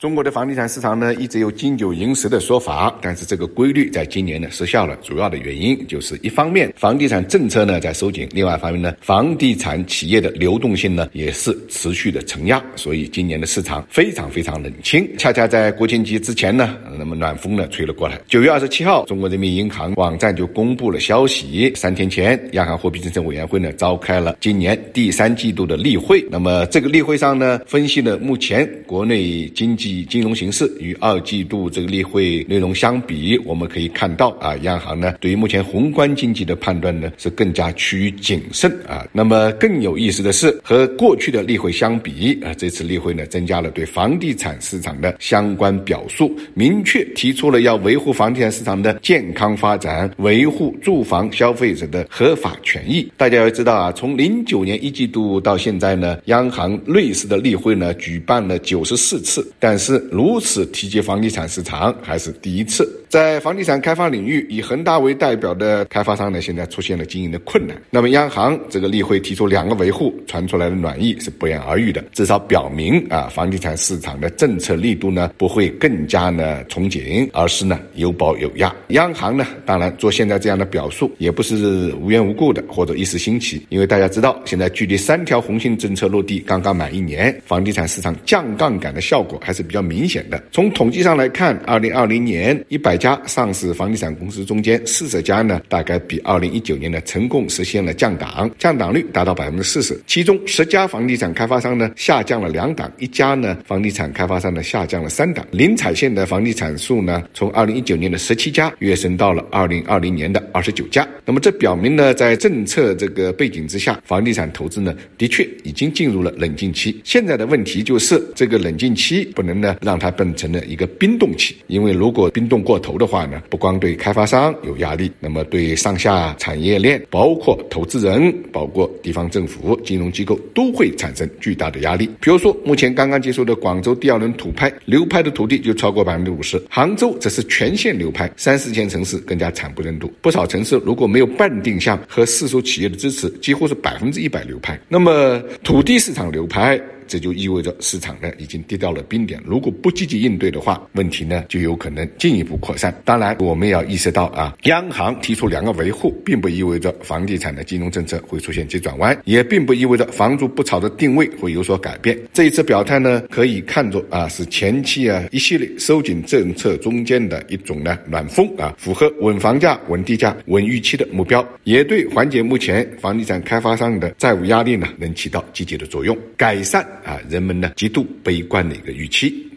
中国的房地产市场呢，一直有金九银十的说法，但是这个规律在今年呢失效了。主要的原因就是一方面房地产政策呢在收紧，另外一方面呢房地产企业的流动性呢也是持续的承压，所以今年的市场非常非常冷清。恰恰在国庆节之前呢，那么暖风呢吹了过来。九月二十七号，中国人民银行网站就公布了消息，三天前，央行货币政策委员会呢召开了今年第三季度的例会。那么这个例会上呢，分析了目前国内经济。以金融形势与二季度这个例会内容相比，我们可以看到啊，央行呢对于目前宏观经济的判断呢是更加趋于谨慎啊。那么更有意思的是，和过去的例会相比啊，这次例会呢增加了对房地产市场的相关表述，明确提出了要维护房地产市场的健康发展，维护住房消费者的合法权益。大家要知道啊，从零九年一季度到现在呢，央行类似的例会呢举办了九十四次，但是如此提及房地产市场还是第一次。在房地产开发领域，以恒大为代表的开发商呢，现在出现了经营的困难。那么央行这个例会提出两个维护，传出来的暖意是不言而喻的，至少表明啊，房地产市场的政策力度呢不会更加呢从紧，而是呢有保有压。央行呢，当然做现在这样的表述也不是无缘无故的或者一时兴起，因为大家知道，现在距离三条红线政策落地刚刚满一年，房地产市场降杠杆的效果还是比较明显的。从统计上来看，二零二零年一百。家上市房地产公司中间，四十家呢，大概比二零一九年呢成功实现了降档，降档率达到百分之四十。其中十家房地产开发商呢下降了两档，一家呢房地产开发商呢下降了三档。零产线的房地产数呢，从二零一九年的十七家跃升到了二零二零年的二十九家。那么这表明呢，在政策这个背景之下，房地产投资呢的确已经进入了冷静期。现在的问题就是这个冷静期不能呢让它变成了一个冰冻期，因为如果冰冻过头。的话呢，不光对开发商有压力，那么对上下产业链，包括投资人，包括地方政府、金融机构，都会产生巨大的压力。比如说，目前刚刚结束的广州第二轮土拍，流拍的土地就超过百分之五十；杭州则是全线流拍，三四线城市更加惨不忍睹。不少城市如果没有半定向和市属企业的支持，几乎是百分之一百流拍。那么土地市场流拍。这就意味着市场呢已经跌到了冰点，如果不积极应对的话，问题呢就有可能进一步扩散。当然，我们要意识到啊，央行提出两个维护，并不意味着房地产的金融政策会出现急转弯，也并不意味着房住不炒的定位会有所改变。这一次表态呢，可以看作啊是前期啊一系列收紧政策中间的一种呢暖风啊，符合稳房价、稳地价、稳预期的目标，也对缓解目前房地产开发商的债务压力呢能起到积极的作用，改善。啊，人们呢极度悲观的一个预期。